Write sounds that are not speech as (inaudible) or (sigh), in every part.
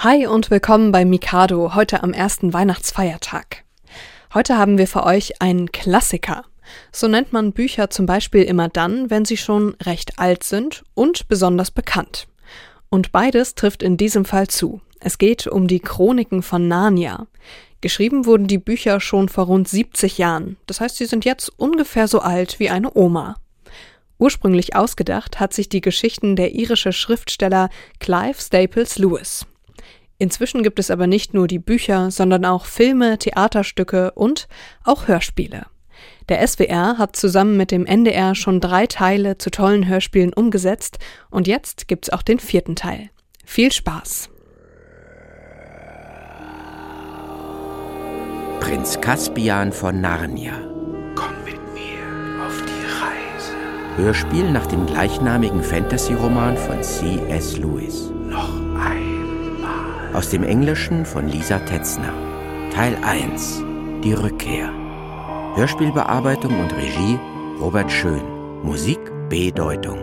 Hi und willkommen bei Mikado, heute am ersten Weihnachtsfeiertag. Heute haben wir für euch einen Klassiker. So nennt man Bücher zum Beispiel immer dann, wenn sie schon recht alt sind und besonders bekannt. Und beides trifft in diesem Fall zu. Es geht um die Chroniken von Narnia. Geschrieben wurden die Bücher schon vor rund 70 Jahren. Das heißt, sie sind jetzt ungefähr so alt wie eine Oma. Ursprünglich ausgedacht hat sich die Geschichten der irische Schriftsteller Clive Staples Lewis. Inzwischen gibt es aber nicht nur die Bücher, sondern auch Filme, Theaterstücke und auch Hörspiele. Der SWR hat zusammen mit dem NDR schon drei Teile zu tollen Hörspielen umgesetzt und jetzt gibt's auch den vierten Teil. Viel Spaß! Prinz Caspian von Narnia. Komm mit mir auf die Reise. Hörspiel nach dem gleichnamigen Fantasy-Roman von C.S. Lewis. Noch. Aus dem Englischen von Lisa Tetzner. Teil 1. Die Rückkehr. Hörspielbearbeitung und Regie Robert Schön. Musik B-Deutung.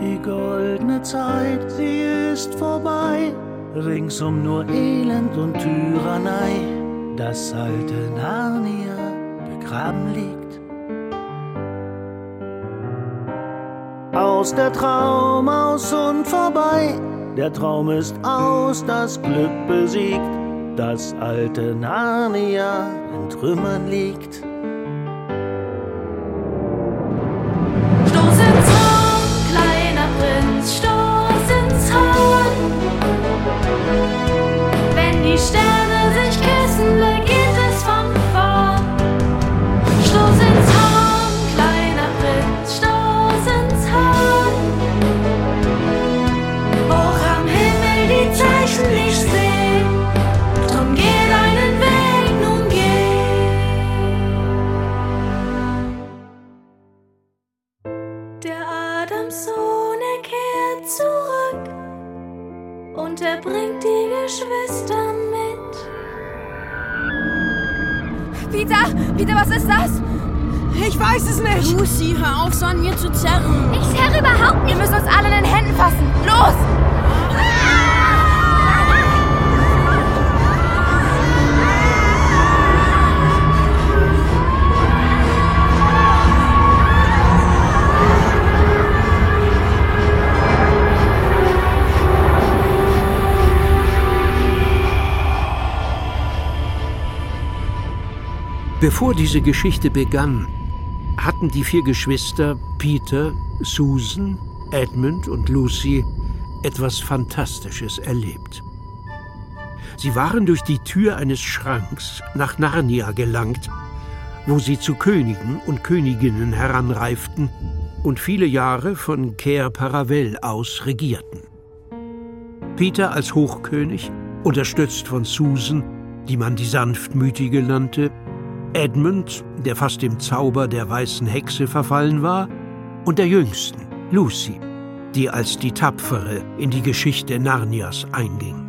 Die goldene Zeit, sie ist vorbei. Ringsum nur Elend und Tyrannei. Das alte Narnia begraben liegt. Aus der Traum aus und vorbei. Der Traum ist aus, das Glück besiegt. Das alte Narnia in Trümmern liegt. Bevor diese Geschichte begann, hatten die vier Geschwister Peter, Susan, Edmund und Lucy etwas Fantastisches erlebt. Sie waren durch die Tür eines Schranks nach Narnia gelangt, wo sie zu Königen und Königinnen heranreiften und viele Jahre von Cair Paravel aus regierten. Peter als Hochkönig, unterstützt von Susan, die man die Sanftmütige nannte, Edmund, der fast dem Zauber der weißen Hexe verfallen war, und der Jüngsten, Lucy, die als die Tapfere in die Geschichte Narnias einging.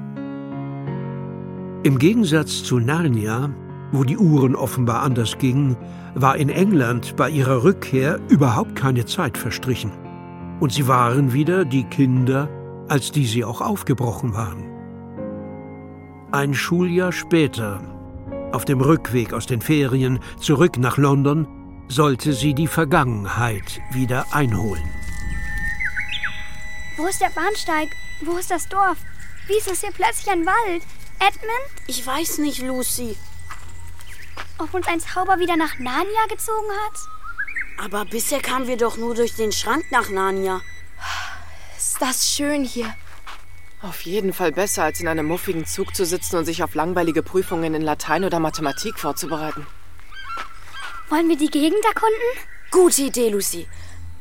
Im Gegensatz zu Narnia, wo die Uhren offenbar anders gingen, war in England bei ihrer Rückkehr überhaupt keine Zeit verstrichen. Und sie waren wieder die Kinder, als die sie auch aufgebrochen waren. Ein Schuljahr später, auf dem Rückweg aus den Ferien zurück nach London, sollte sie die Vergangenheit wieder einholen. Wo ist der Bahnsteig? Wo ist das Dorf? Wieso ist hier plötzlich ein Wald? Edmund? Ich weiß nicht, Lucy. Ob uns ein Zauber wieder nach Narnia gezogen hat? Aber bisher kamen wir doch nur durch den Schrank nach Narnia. Ist das schön hier. Auf jeden Fall besser, als in einem muffigen Zug zu sitzen und sich auf langweilige Prüfungen in Latein oder Mathematik vorzubereiten. Wollen wir die Gegend erkunden? Gute Idee, Lucy.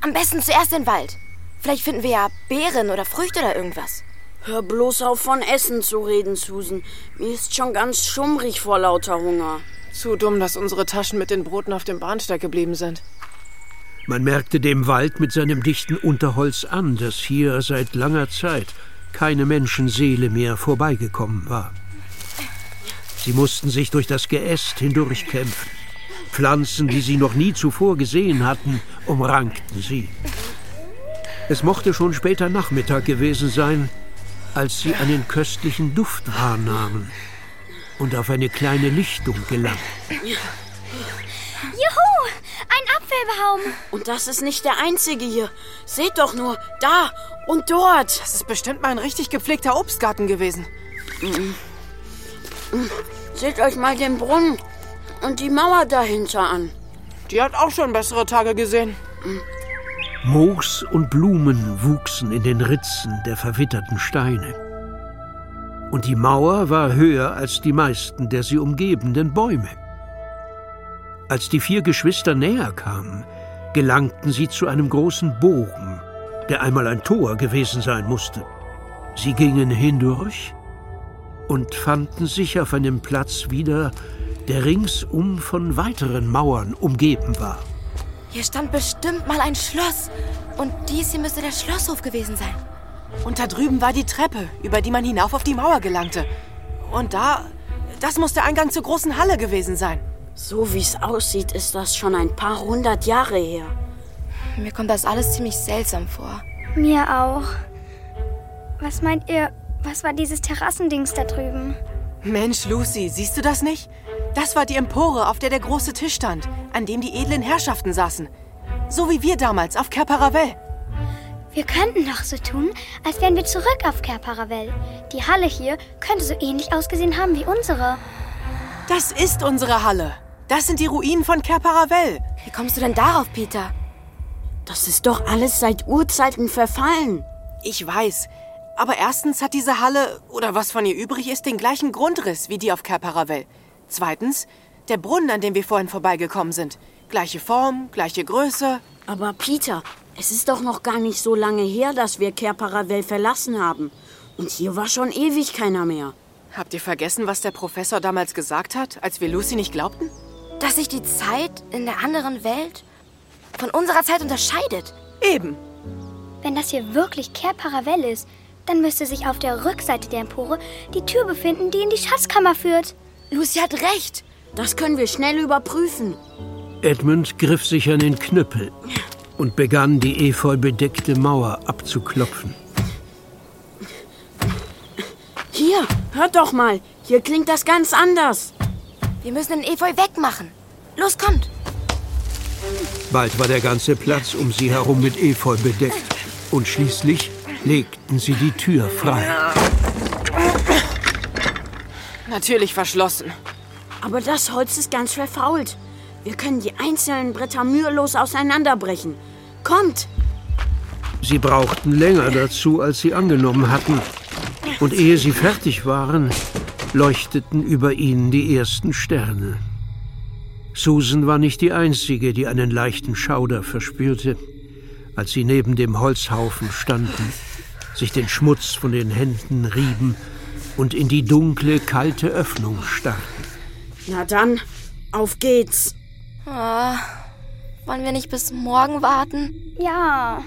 Am besten zuerst den Wald. Vielleicht finden wir ja Beeren oder Früchte oder irgendwas. Hör bloß auf, von Essen zu reden, Susan. Mir ist schon ganz schummrig vor lauter Hunger. Zu dumm, dass unsere Taschen mit den Broten auf dem Bahnsteig geblieben sind. Man merkte dem Wald mit seinem dichten Unterholz an, dass hier seit langer Zeit keine Menschenseele mehr vorbeigekommen war. Sie mussten sich durch das Geäst hindurchkämpfen. Pflanzen, die sie noch nie zuvor gesehen hatten, umrankten sie. Es mochte schon später Nachmittag gewesen sein, als sie einen köstlichen Duft wahrnahmen und auf eine kleine Lichtung gelangten. Juhu! Ein Apfelbaum! Und das ist nicht der einzige hier. Seht doch nur, da und dort. Das ist bestimmt mal ein richtig gepflegter Obstgarten gewesen. Seht euch mal den Brunnen und die Mauer dahinter an. Die hat auch schon bessere Tage gesehen. Moos und Blumen wuchsen in den Ritzen der verwitterten Steine. Und die Mauer war höher als die meisten der sie umgebenden Bäume. Als die vier Geschwister näher kamen, gelangten sie zu einem großen Bogen, der einmal ein Tor gewesen sein musste. Sie gingen hindurch und fanden sich auf einem Platz wieder, der ringsum von weiteren Mauern umgeben war. Hier stand bestimmt mal ein Schloss. Und dies hier müsste der Schlosshof gewesen sein. Und da drüben war die Treppe, über die man hinauf auf die Mauer gelangte. Und da, das muss der Eingang zur großen Halle gewesen sein. So wie es aussieht, ist das schon ein paar hundert Jahre her. Mir kommt das alles ziemlich seltsam vor. Mir auch. Was meint ihr, was war dieses Terrassendings da drüben? Mensch, Lucy, siehst du das nicht? Das war die Empore, auf der der große Tisch stand, an dem die edlen Herrschaften saßen. So wie wir damals auf Kerparavel. Wir könnten doch so tun, als wären wir zurück auf Kerparavel. Die Halle hier könnte so ähnlich ausgesehen haben wie unsere. Das ist unsere Halle. Das sind die Ruinen von Kerparavel. Wie kommst du denn darauf, Peter? Das ist doch alles seit Urzeiten verfallen. Ich weiß. Aber erstens hat diese Halle, oder was von ihr übrig ist, den gleichen Grundriss wie die auf Kerparavel. Zweitens, der Brunnen, an dem wir vorhin vorbeigekommen sind. Gleiche Form, gleiche Größe. Aber Peter, es ist doch noch gar nicht so lange her, dass wir Kerparavel verlassen haben. Und hier war schon ewig keiner mehr. Habt ihr vergessen, was der Professor damals gesagt hat, als wir Lucy nicht glaubten? Dass sich die Zeit in der anderen Welt von unserer Zeit unterscheidet. Eben. Wenn das hier wirklich Kerparavel ist, dann müsste sich auf der Rückseite der Empore die Tür befinden, die in die Schatzkammer führt. Lucy hat recht. Das können wir schnell überprüfen. Edmund griff sich an den Knüppel und begann, die efeu bedeckte Mauer abzuklopfen. Hier, hört doch mal. Hier klingt das ganz anders. Wir müssen den Efeu wegmachen. Los, kommt. Bald war der ganze Platz um sie herum mit Efeu bedeckt. Und schließlich legten sie die Tür frei. Natürlich verschlossen. Aber das Holz ist ganz verfault. Wir können die einzelnen Bretter mühelos auseinanderbrechen. Kommt! Sie brauchten länger dazu, als sie angenommen hatten. Und ehe sie fertig waren, leuchteten über ihnen die ersten Sterne. Susan war nicht die Einzige, die einen leichten Schauder verspürte, als sie neben dem Holzhaufen standen, sich den Schmutz von den Händen rieben und in die dunkle, kalte Öffnung starrten. Na dann, auf geht's. Oh, wollen wir nicht bis morgen warten? Ja.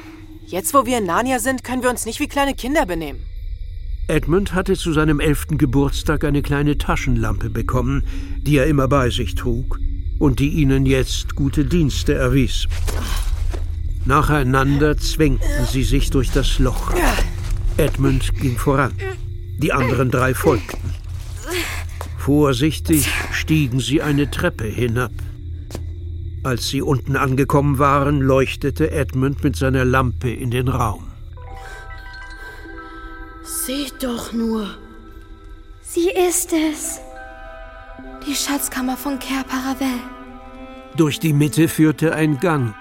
Jetzt, wo wir in Narnia sind, können wir uns nicht wie kleine Kinder benehmen. Edmund hatte zu seinem elften Geburtstag eine kleine Taschenlampe bekommen, die er immer bei sich trug und die ihnen jetzt gute Dienste erwies. Nacheinander zwängten sie sich durch das Loch. Edmund ging voran. Die anderen drei folgten. Vorsichtig stiegen sie eine Treppe hinab. Als sie unten angekommen waren, leuchtete Edmund mit seiner Lampe in den Raum. Seht doch nur. Sie ist es. Die Schatzkammer von Ker Paravel. Durch die Mitte führte ein Gang,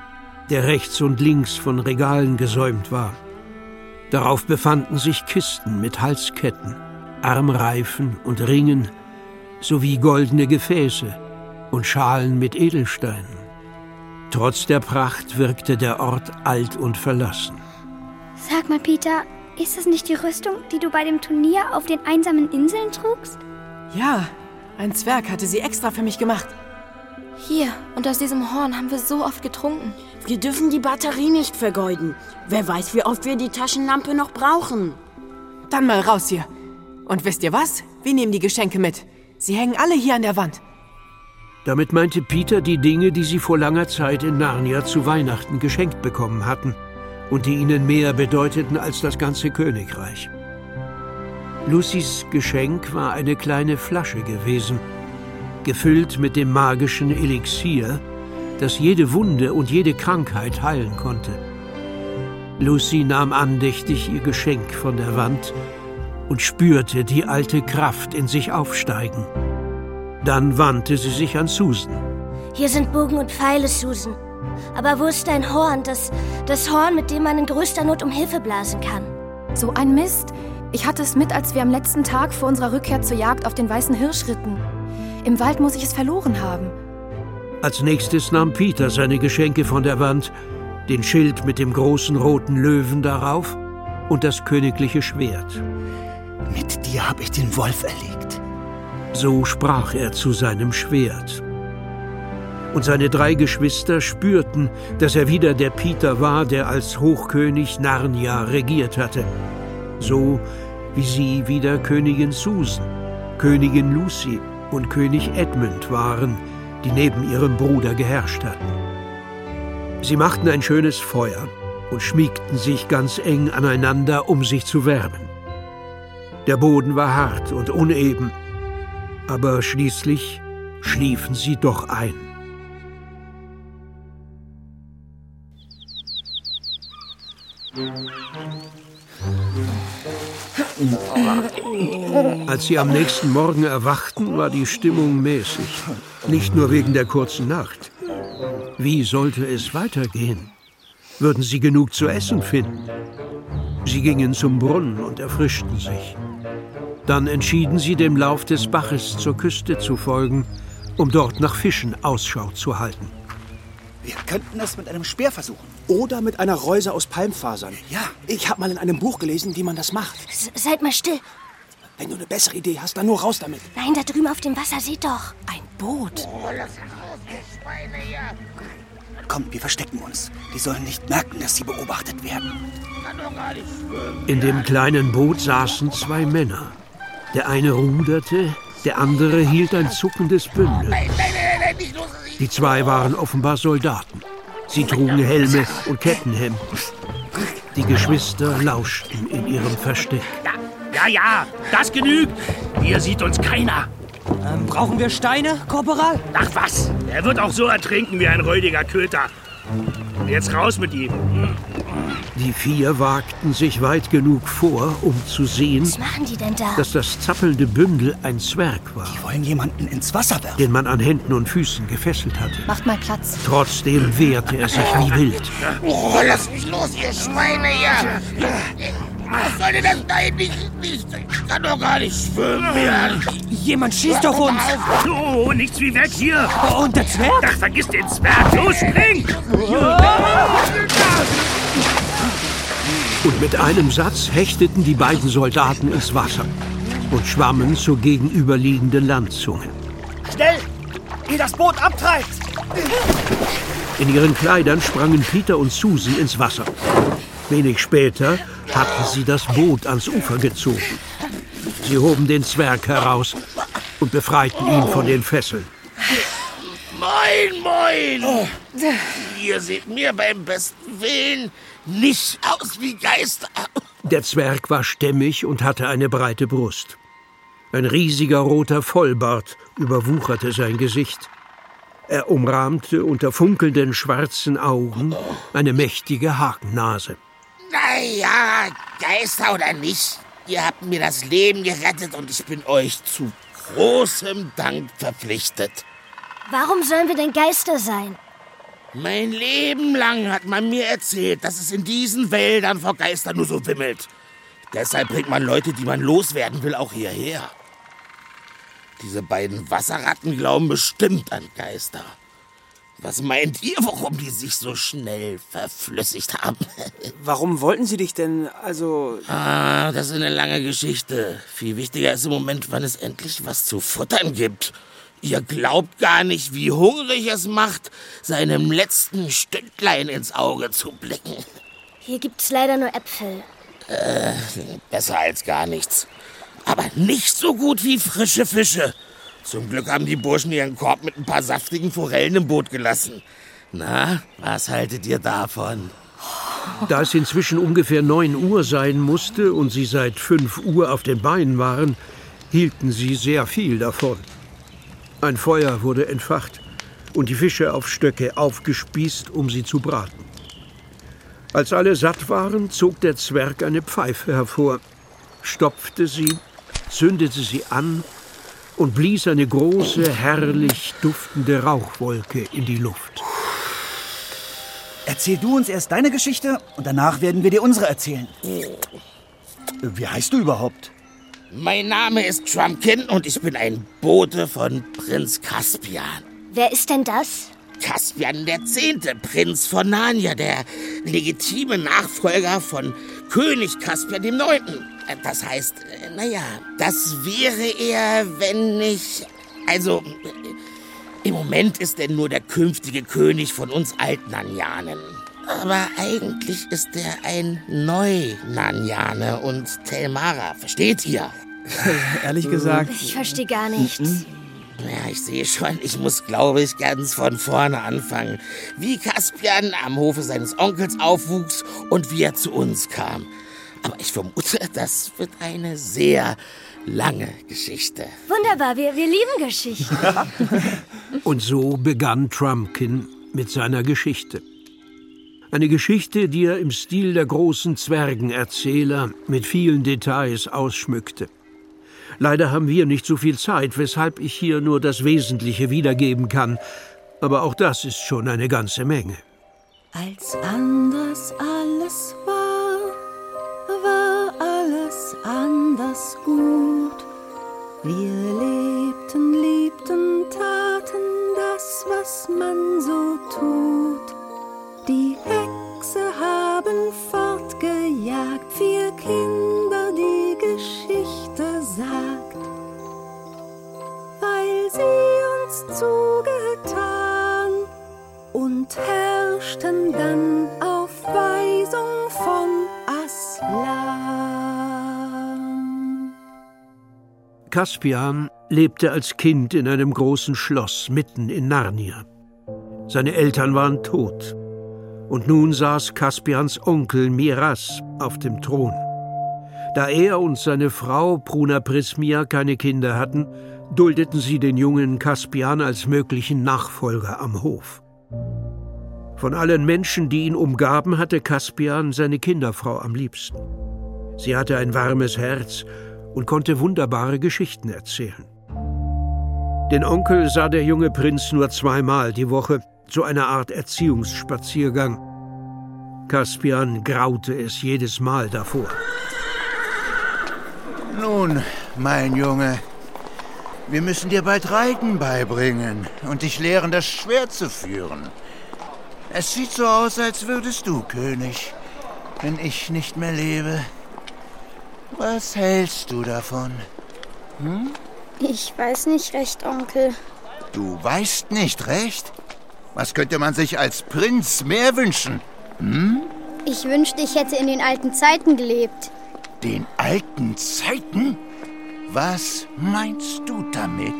der rechts und links von Regalen gesäumt war. Darauf befanden sich Kisten mit Halsketten, Armreifen und Ringen sowie goldene Gefäße und Schalen mit Edelsteinen. Trotz der Pracht wirkte der Ort alt und verlassen. Sag mal, Peter, ist das nicht die Rüstung, die du bei dem Turnier auf den einsamen Inseln trugst? Ja, ein Zwerg hatte sie extra für mich gemacht. Hier, und aus diesem Horn haben wir so oft getrunken. Wir dürfen die Batterie nicht vergeuden. Wer weiß, wie oft wir die Taschenlampe noch brauchen. Dann mal raus hier. Und wisst ihr was? Wir nehmen die Geschenke mit. Sie hängen alle hier an der Wand. Damit meinte Peter die Dinge, die sie vor langer Zeit in Narnia zu Weihnachten geschenkt bekommen hatten und die ihnen mehr bedeuteten als das ganze Königreich. Lucys Geschenk war eine kleine Flasche gewesen, gefüllt mit dem magischen Elixier, das jede Wunde und jede Krankheit heilen konnte. Lucy nahm andächtig ihr Geschenk von der Wand und spürte die alte Kraft in sich aufsteigen. Dann wandte sie sich an Susan. Hier sind Bogen und Pfeile, Susan. Aber wo ist dein Horn, das, das Horn, mit dem man in größter Not um Hilfe blasen kann? So ein Mist. Ich hatte es mit, als wir am letzten Tag vor unserer Rückkehr zur Jagd auf den weißen Hirsch ritten. Im Wald muss ich es verloren haben. Als nächstes nahm Peter seine Geschenke von der Wand, den Schild mit dem großen roten Löwen darauf und das königliche Schwert. Mit dir habe ich den Wolf erlegt. So sprach er zu seinem Schwert. Und seine drei Geschwister spürten, dass er wieder der Peter war, der als Hochkönig Narnia regiert hatte. So wie sie wieder Königin Susan, Königin Lucy und König Edmund waren, die neben ihrem Bruder geherrscht hatten. Sie machten ein schönes Feuer und schmiegten sich ganz eng aneinander, um sich zu wärmen. Der Boden war hart und uneben, aber schließlich schliefen sie doch ein. Als sie am nächsten Morgen erwachten, war die Stimmung mäßig. Nicht nur wegen der kurzen Nacht. Wie sollte es weitergehen? Würden sie genug zu essen finden? Sie gingen zum Brunnen und erfrischten sich. Dann entschieden sie, dem Lauf des Baches zur Küste zu folgen, um dort nach Fischen Ausschau zu halten. Wir könnten es mit einem Speer versuchen. Oder mit einer Reuse aus Palmfasern. Ja. Ich habe mal in einem Buch gelesen, wie man das macht. S seid mal still. Wenn du eine bessere Idee hast, dann nur raus damit. Nein, da drüben auf dem Wasser, seht doch. Ein Boot. Oh, lass raus, ihr Schweine hier. Kommt, wir verstecken uns. Die sollen nicht merken, dass sie beobachtet werden. Kann doch gar nicht schwimmen. In dem kleinen Boot saßen zwei Männer. Der eine ruderte, der andere hielt ein zuckendes Bündel. Nein, nein, nein. Die zwei waren offenbar Soldaten. Sie trugen Helme und Kettenhemden. Die Geschwister lauschten in ihrem Versteck. Ja, ja, das genügt. Hier sieht uns keiner. Ähm, brauchen wir Steine, Korporal? Ach was, er wird auch so ertrinken wie ein räudiger Köter. Jetzt raus mit ihm. Die vier wagten sich weit genug vor, um zu sehen, Was machen die denn da? dass das zappelnde Bündel ein Zwerg war, Die wollen jemanden ins Wasser werfen. den man an Händen und Füßen gefesselt hatte. Macht mal Platz. Trotzdem wehrte er sich wie wild. Oh, lass mich los, ihr Schweine hier. Was soll denn das? Nein, nicht, nicht. Ich kann doch gar nicht schwimmen. Ja. Jemand schießt auf uns. Oh, nichts wie weg hier. Und der Zwerg? Ach, vergiss den Zwerg. Los, spring! Und mit einem Satz hechteten die beiden Soldaten ins Wasser und schwammen zur gegenüberliegenden Landzunge. Schnell! Ehe das Boot abtreibt! In ihren Kleidern sprangen Peter und Susan ins Wasser. Wenig später hatten sie das Boot ans Ufer gezogen. Sie hoben den Zwerg heraus und befreiten ihn von den Fesseln. Moin, moin. Ihr seht mir beim besten Willen nicht aus wie Geister. Der Zwerg war stämmig und hatte eine breite Brust. Ein riesiger roter Vollbart überwucherte sein Gesicht. Er umrahmte unter funkelnden schwarzen Augen eine mächtige Hakennase. Naja, Geister oder nicht, ihr habt mir das Leben gerettet und ich bin euch zu großem Dank verpflichtet. Warum sollen wir denn Geister sein? Mein Leben lang hat man mir erzählt, dass es in diesen Wäldern vor Geistern nur so wimmelt. Deshalb bringt man Leute, die man loswerden will, auch hierher. Diese beiden Wasserratten glauben bestimmt an Geister. Was meint ihr, warum die sich so schnell verflüssigt haben? (laughs) Warum wollten sie dich denn, also... ah, das ist eine lange Geschichte. Viel wichtiger ist im Moment, wann es endlich was zu futtern gibt. Ihr glaubt gar nicht, wie hungrig es macht, seinem letzten Stündlein ins Auge zu blicken. Hier gibt's leider nur Äpfel. Äh, besser als gar nichts. Aber nicht so gut wie frische Fische. Zum Glück haben die Burschen ihren Korb mit ein paar saftigen Forellen im Boot gelassen. Na, was haltet ihr davon? Da es inzwischen ungefähr 9 Uhr sein musste und sie seit 5 Uhr auf den Beinen waren, hielten sie sehr viel davon. Ein Feuer wurde entfacht und die Fische auf Stöcke aufgespießt, um sie zu braten. Als alle satt waren, zog der Zwerg eine Pfeife hervor, stopfte sie, zündete sie an und blies eine große, herrlich duftende Rauchwolke in die Luft. Erzähl du uns erst deine Geschichte und danach werden wir dir unsere erzählen. Wie heißt du überhaupt? Mein Name ist Trumpkin und ich bin ein Bote von Prinz Caspian. Wer ist denn das? Caspian der Zehnte, Prinz von Narnia, der legitime Nachfolger von König Caspian dem Neunten. Das heißt, äh, naja, das wäre er, wenn nicht... Also, äh, im Moment ist er nur der künftige König von uns Altnanjanen. Aber eigentlich ist er ein Neu-Nanjane und Telmara, versteht ihr? (laughs) Ehrlich gesagt. Ich verstehe gar nichts. Ja, ich sehe schon, ich muss, glaube ich, ganz von vorne anfangen. Wie Caspian am Hofe seines Onkels aufwuchs und wie er zu uns kam. Aber ich vermute, das wird eine sehr lange Geschichte. Wunderbar, wir, wir lieben Geschichten. (laughs) Und so begann Trumpkin mit seiner Geschichte. Eine Geschichte, die er im Stil der großen Zwergenerzähler mit vielen Details ausschmückte. Leider haben wir nicht so viel Zeit, weshalb ich hier nur das Wesentliche wiedergeben kann. Aber auch das ist schon eine ganze Menge. Als anders alles war, war alles anders gut. Wir lebten, liebten, taten das, was man so tut. Die Hexe haben fortgejagt, vier Kinder die Geschichte sagt, weil sie uns zugetan und herrschten dann auf Weisung von Aslan. Caspian lebte als Kind in einem großen Schloss mitten in Narnia. Seine Eltern waren tot. Und nun saß Caspians Onkel Miras auf dem Thron. Da er und seine Frau Pruna Prismia keine Kinder hatten, duldeten sie den jungen Caspian als möglichen Nachfolger am Hof. Von allen Menschen, die ihn umgaben, hatte Caspian seine Kinderfrau am liebsten. Sie hatte ein warmes Herz und konnte wunderbare Geschichten erzählen. Den Onkel sah der junge Prinz nur zweimal die Woche, zu einer Art Erziehungsspaziergang. Caspian graute es jedes Mal davor. Nun, mein Junge, wir müssen dir bald Reiten beibringen und dich lehren, das Schwert zu führen. Es sieht so aus, als würdest du König, wenn ich nicht mehr lebe. Was hältst du davon? Hm? Ich weiß nicht recht, Onkel. Du weißt nicht recht? Was könnte man sich als Prinz mehr wünschen? Hm? Ich wünschte, ich hätte in den alten Zeiten gelebt. Den alten Zeiten? Was meinst du damit?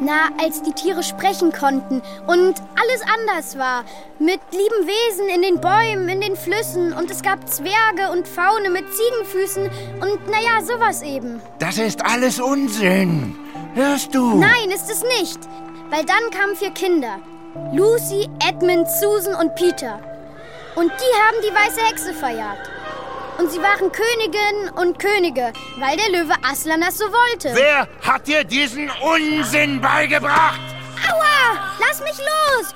Na, als die Tiere sprechen konnten und alles anders war. Mit lieben Wesen in den Bäumen, in den Flüssen und es gab Zwerge und Faune mit Ziegenfüßen und naja, sowas eben. Das ist alles Unsinn. Hörst du? Nein, ist es nicht. Weil dann kamen vier Kinder. Lucy, Edmund, Susan und Peter. Und die haben die weiße Hexe verjagt. Und sie waren Königinnen und Könige, weil der Löwe Aslan das so wollte. Wer hat dir diesen Unsinn beigebracht? Aua! Lass mich los!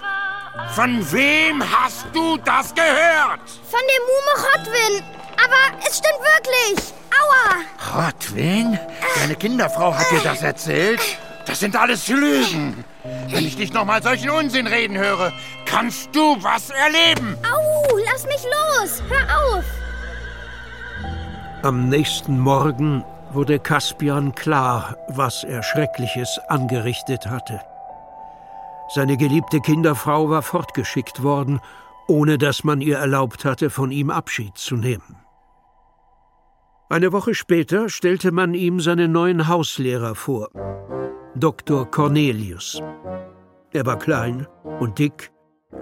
Von wem hast du das gehört? Von der Mume Rotwin. Aber es stimmt wirklich. Aua! Rotwin? Deine Kinderfrau hat dir das erzählt? Das sind alles Lügen. Wenn ich dich noch mal solchen Unsinn reden höre, kannst du was erleben. Au! Lass mich los! Hör auf! Am nächsten Morgen wurde Caspian klar, was er Schreckliches angerichtet hatte. Seine geliebte Kinderfrau war fortgeschickt worden, ohne dass man ihr erlaubt hatte, von ihm Abschied zu nehmen. Eine Woche später stellte man ihm seinen neuen Hauslehrer vor, Dr. Cornelius. Er war klein und dick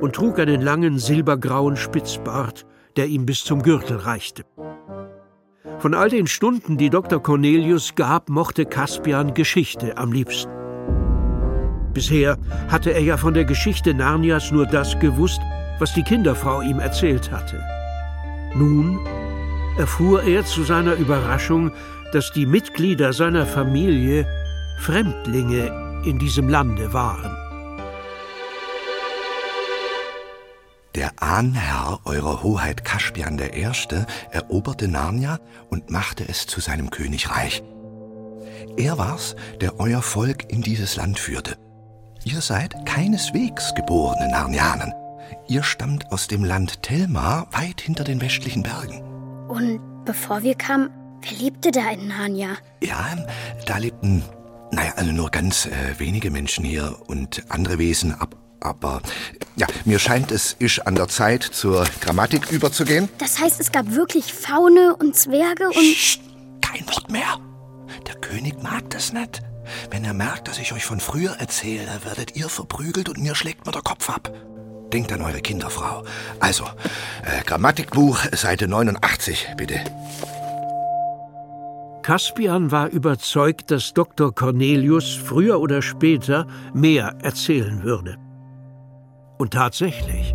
und trug einen langen silbergrauen Spitzbart, der ihm bis zum Gürtel reichte. Von all den Stunden, die Dr. Cornelius gab, mochte Caspian Geschichte am liebsten. Bisher hatte er ja von der Geschichte Narnias nur das gewusst, was die Kinderfrau ihm erzählt hatte. Nun erfuhr er zu seiner Überraschung, dass die Mitglieder seiner Familie Fremdlinge in diesem Lande waren. Der Ahnherr eurer Hoheit Kaspian I. eroberte Narnia und machte es zu seinem Königreich. Er war's, der euer Volk in dieses Land führte. Ihr seid keineswegs geborene Narnianen. Ihr stammt aus dem Land Telmar, weit hinter den westlichen Bergen. Und bevor wir kamen, wer lebte da in Narnia? Ja, da lebten, naja, also nur ganz äh, wenige Menschen hier und andere Wesen ab. Aber ja, mir scheint, es ist an der Zeit, zur Grammatik überzugehen. Das heißt, es gab wirklich Faune und Zwerge und. Psst, kein Wort mehr. Der König mag das nicht. Wenn er merkt, dass ich euch von früher erzähle, werdet ihr verprügelt und mir schlägt mir der Kopf ab. Denkt an eure Kinderfrau. Also, äh, Grammatikbuch, Seite 89, bitte. Caspian war überzeugt, dass Dr. Cornelius früher oder später mehr erzählen würde. Und tatsächlich,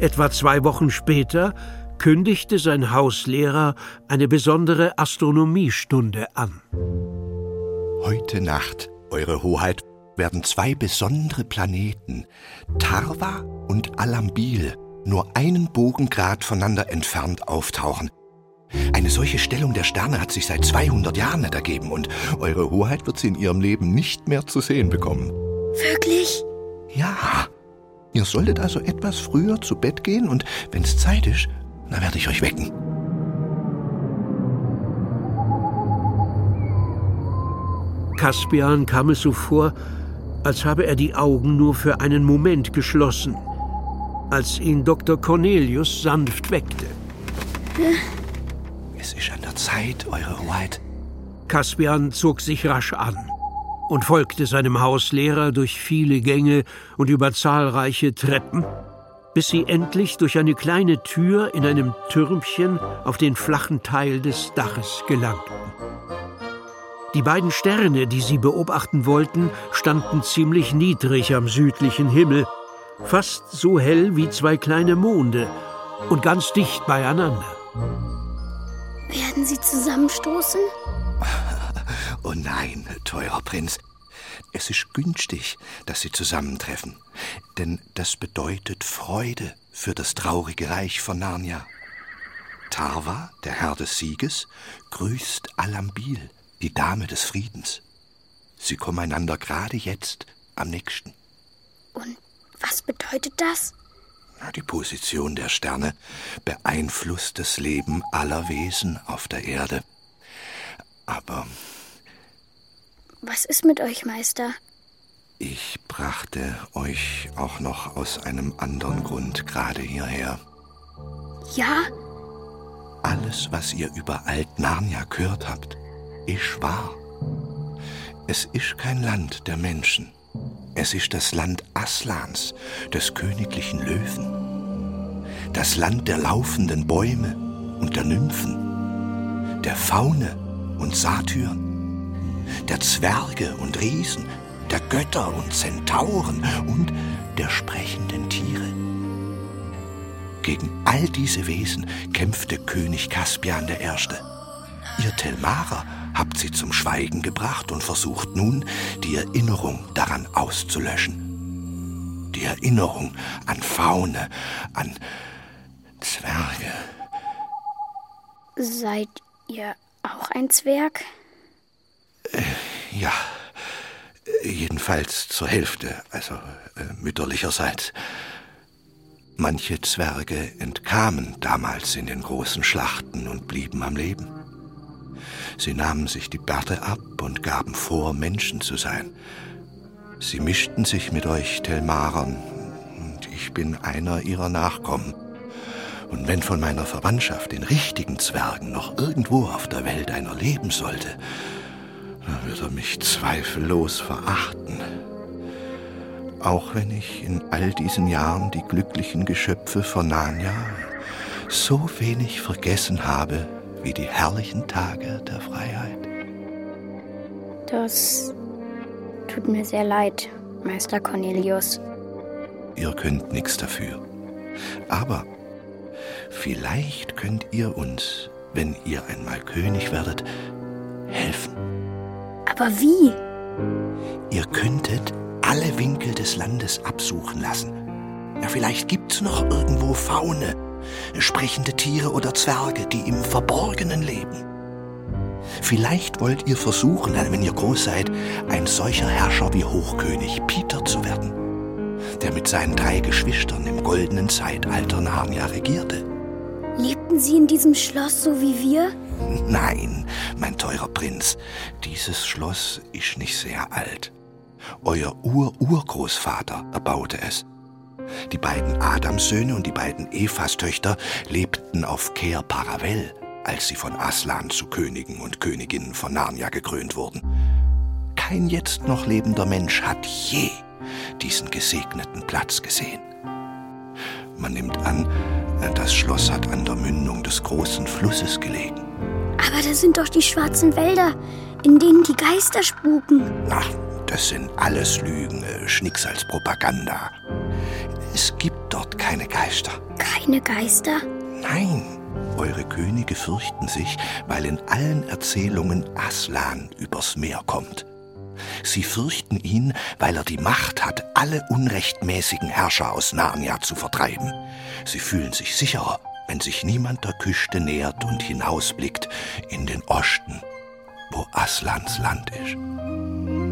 etwa zwei Wochen später kündigte sein Hauslehrer eine besondere Astronomiestunde an. Heute Nacht, Eure Hoheit, werden zwei besondere Planeten, Tarva und Alambil, nur einen Bogengrad voneinander entfernt auftauchen. Eine solche Stellung der Sterne hat sich seit 200 Jahren nicht ergeben und Eure Hoheit wird sie in ihrem Leben nicht mehr zu sehen bekommen. Wirklich? Ja. Ihr solltet also etwas früher zu Bett gehen und wenn's Zeit ist, dann werde ich euch wecken. Caspian kam es so vor, als habe er die Augen nur für einen Moment geschlossen, als ihn Dr. Cornelius sanft weckte. Es ist an der Zeit, Eure Hoheit. Caspian zog sich rasch an und folgte seinem Hauslehrer durch viele Gänge und über zahlreiche Treppen, bis sie endlich durch eine kleine Tür in einem Türmchen auf den flachen Teil des Daches gelangten. Die beiden Sterne, die sie beobachten wollten, standen ziemlich niedrig am südlichen Himmel, fast so hell wie zwei kleine Monde und ganz dicht beieinander. Werden sie zusammenstoßen? (laughs) Oh nein, teurer Prinz. Es ist günstig, dass sie zusammentreffen, denn das bedeutet Freude für das traurige Reich von Narnia. Tarva, der Herr des Sieges, grüßt Alambil, die Dame des Friedens. Sie kommen einander gerade jetzt am nächsten. Und was bedeutet das? Die Position der Sterne beeinflusst das Leben aller Wesen auf der Erde. Aber Was ist mit euch, Meister? ich brachte euch auch noch aus einem anderen Grund gerade hierher. Ja? Alles, was ihr über Alt-Narnia gehört habt, ist wahr. Es ist kein Land der Menschen. Es ist das Land Aslans, des königlichen Löwen. Das Land der laufenden Bäume und der Nymphen. Der Faune und Satyren. Der Zwerge und Riesen. Der Götter und Zentauren und der sprechenden Tiere. Gegen all diese Wesen kämpfte König Kaspian I. Ihr Telmarer habt sie zum Schweigen gebracht und versucht nun, die Erinnerung daran auszulöschen. Die Erinnerung an Faune, an Zwerge. Seid ihr auch ein Zwerg? Ja, jedenfalls zur Hälfte, also äh, mütterlicherseits. Manche Zwerge entkamen damals in den großen Schlachten und blieben am Leben. Sie nahmen sich die Bärte ab und gaben vor, Menschen zu sein. Sie mischten sich mit euch Telmarern, und ich bin einer ihrer Nachkommen. Und wenn von meiner Verwandtschaft, den richtigen Zwergen, noch irgendwo auf der Welt einer leben sollte, dann wird er mich zweifellos verachten. Auch wenn ich in all diesen Jahren die glücklichen Geschöpfe von Narnia so wenig vergessen habe wie die herrlichen Tage der Freiheit. Das tut mir sehr leid, Meister Cornelius. Ihr könnt nichts dafür. Aber vielleicht könnt ihr uns, wenn ihr einmal König werdet, helfen. Aber wie? Ihr könntet alle Winkel des Landes absuchen lassen. Ja, vielleicht gibt's noch irgendwo Faune, sprechende Tiere oder Zwerge, die im Verborgenen leben. Vielleicht wollt ihr versuchen, wenn ihr groß seid, ein solcher Herrscher wie Hochkönig Peter zu werden, der mit seinen drei Geschwistern im goldenen Zeitalter Narnia regierte. Lebten Sie in diesem Schloss so wie wir? (laughs) Nein, mein teurer Prinz, dieses Schloss ist nicht sehr alt. Euer Ur-Urgroßvater erbaute es. Die beiden Adamssöhne und die beiden Evas-Töchter lebten auf Ker Paravel, als sie von Aslan zu Königen und Königinnen von Narnia gekrönt wurden. Kein jetzt noch lebender Mensch hat je diesen gesegneten Platz gesehen. Man nimmt an, das Schloss hat an der Mündung des großen Flusses gelegen. Aber da sind doch die schwarzen Wälder, in denen die Geister spuken. Ach, das sind alles Lügen, äh, Schnicksalspropaganda. Es gibt dort keine Geister. Keine Geister? Nein, eure Könige fürchten sich, weil in allen Erzählungen Aslan übers Meer kommt. Sie fürchten ihn, weil er die Macht hat, alle unrechtmäßigen Herrscher aus Narnia zu vertreiben. Sie fühlen sich sicherer, wenn sich niemand der Küste nähert und hinausblickt in den Osten, wo Aslans Land ist.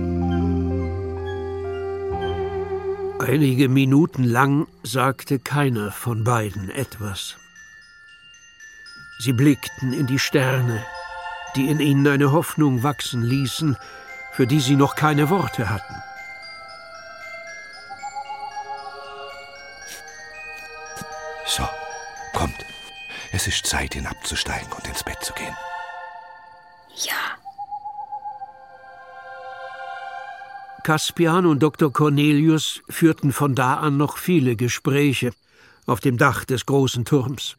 Einige Minuten lang sagte keiner von beiden etwas. Sie blickten in die Sterne, die in ihnen eine Hoffnung wachsen ließen, für die sie noch keine Worte hatten. So, kommt. Es ist Zeit, hinabzusteigen und ins Bett zu gehen. Ja. Caspian und Dr. Cornelius führten von da an noch viele Gespräche auf dem Dach des großen Turms.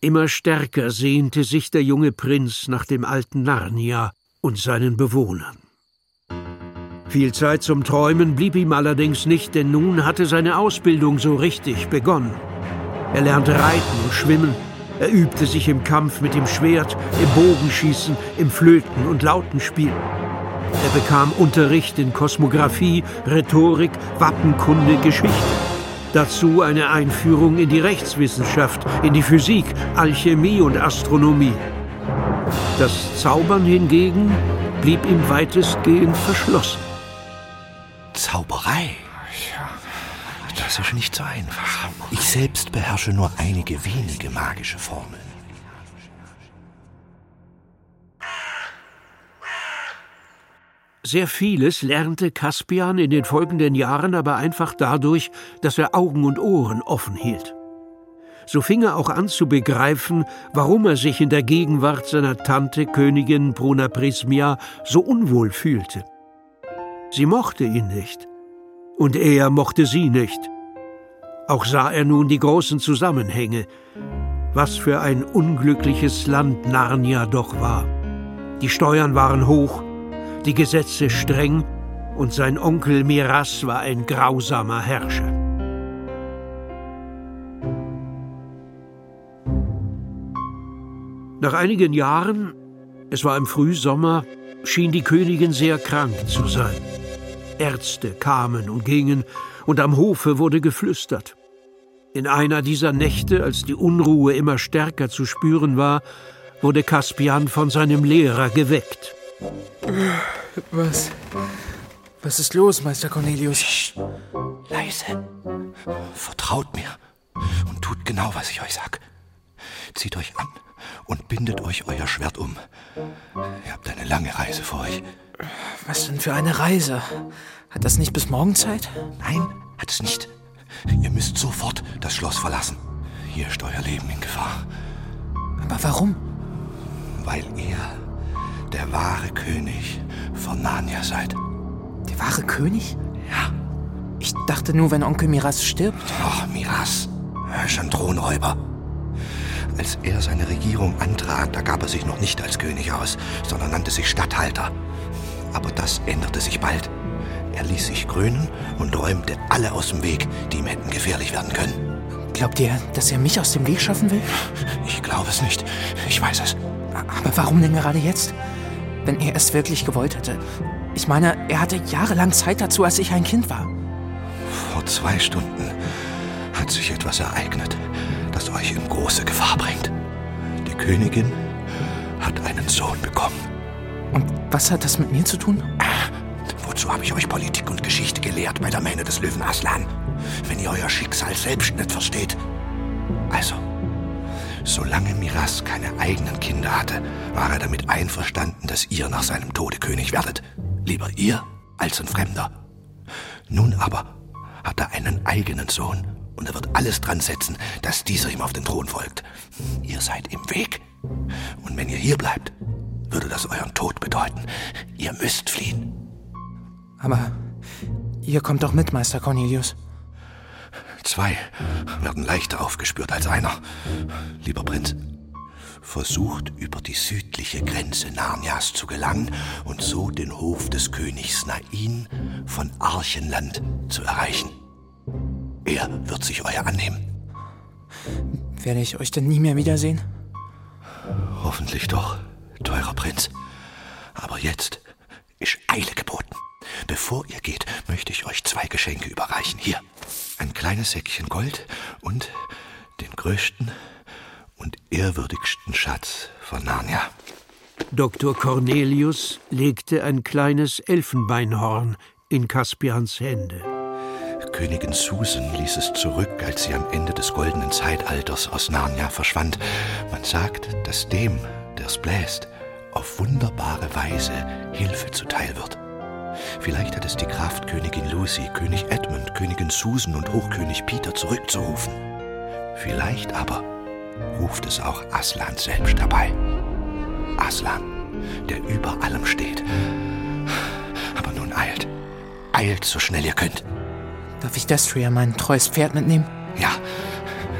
Immer stärker sehnte sich der junge Prinz nach dem alten Narnia und seinen Bewohnern. Viel Zeit zum Träumen blieb ihm allerdings nicht, denn nun hatte seine Ausbildung so richtig begonnen. Er lernte Reiten und Schwimmen, er übte sich im Kampf mit dem Schwert, im Bogenschießen, im Flöten- und Lautenspiel. Er bekam Unterricht in Kosmographie, Rhetorik, Wappenkunde, Geschichte. Dazu eine Einführung in die Rechtswissenschaft, in die Physik, Alchemie und Astronomie. Das Zaubern hingegen blieb ihm weitestgehend verschlossen. Zauberei? Das ist nicht so einfach. Ich selbst beherrsche nur einige wenige magische Formeln. Sehr vieles lernte Caspian in den folgenden Jahren aber einfach dadurch, dass er Augen und Ohren offen hielt. So fing er auch an zu begreifen, warum er sich in der Gegenwart seiner Tante Königin Bruna Prismia so unwohl fühlte. Sie mochte ihn nicht, und er mochte sie nicht. Auch sah er nun die großen Zusammenhänge, was für ein unglückliches Land Narnia doch war. Die Steuern waren hoch, die Gesetze streng, und sein Onkel Miras war ein grausamer Herrscher. Nach einigen Jahren, es war im Frühsommer, schien die Königin sehr krank zu sein. Ärzte kamen und gingen, und am Hofe wurde geflüstert. In einer dieser Nächte, als die Unruhe immer stärker zu spüren war, wurde Caspian von seinem Lehrer geweckt. Was? Was ist los, Meister Cornelius? Psst, leise. Vertraut mir und tut genau, was ich euch sag. Zieht euch an und bindet euch euer Schwert um. Ihr habt eine lange Reise vor euch. Was denn für eine Reise? Hat das nicht bis morgen Zeit? Nein, hat es nicht. Ihr müsst sofort das Schloss verlassen. Hier ist euer Leben in Gefahr. Aber warum? Weil ihr der wahre König von Narnia seid. Der wahre König? Ja. Ich dachte nur, wenn Onkel Miras stirbt. Ach, Miras. Er ist ein Thronräuber. Als er seine Regierung antrat, da gab er sich noch nicht als König aus, sondern nannte sich Statthalter. Aber das änderte sich bald. Er ließ sich krönen und räumte alle aus dem Weg, die ihm hätten gefährlich werden können. Glaubt ihr, dass er mich aus dem Weg schaffen will? Ich glaube es nicht. Ich weiß es. Aber warum denn gerade jetzt? Wenn er es wirklich gewollt hätte. Ich meine, er hatte jahrelang Zeit dazu, als ich ein Kind war. Vor zwei Stunden hat sich etwas ereignet, das euch in große Gefahr bringt. Die Königin hat einen Sohn bekommen. Und was hat das mit mir zu tun? Wozu habe ich euch Politik und Geschichte gelehrt bei der Mähne des Löwen Aslan? Wenn ihr euer Schicksal selbst nicht versteht. Also, solange Miras keine eigenen Kinder hatte, war er damit einverstanden, dass ihr nach seinem Tode König werdet. Lieber ihr als ein Fremder. Nun aber hat er einen eigenen Sohn und er wird alles dran setzen, dass dieser ihm auf den Thron folgt. Ihr seid im Weg. Und wenn ihr hier bleibt, würde das euren Tod bedeuten. Ihr müsst fliehen. Aber ihr kommt doch mit, Meister Cornelius. Zwei werden leichter aufgespürt als einer. Lieber Prinz, versucht über die südliche Grenze Narnias zu gelangen und so den Hof des Königs Nain von Archenland zu erreichen. Er wird sich euer annehmen. Werde ich euch denn nie mehr wiedersehen? Hoffentlich doch, teurer Prinz. Aber jetzt ist Eile geboten. Bevor ihr geht, möchte ich euch zwei Geschenke überreichen. Hier, ein kleines Säckchen Gold und den größten und ehrwürdigsten Schatz von Narnia. Dr. Cornelius legte ein kleines Elfenbeinhorn in Caspians Hände. Königin Susan ließ es zurück, als sie am Ende des goldenen Zeitalters aus Narnia verschwand. Man sagt, dass dem, der es bläst, auf wunderbare Weise Hilfe zuteil wird. Vielleicht hat es die Kraft, Königin Lucy, König Edmund, Königin Susan und Hochkönig Peter zurückzurufen. Vielleicht aber ruft es auch Aslan selbst dabei. Aslan, der über allem steht. Aber nun eilt. Eilt so schnell ihr könnt. Darf ich Destria, mein treues Pferd, mitnehmen? Ja,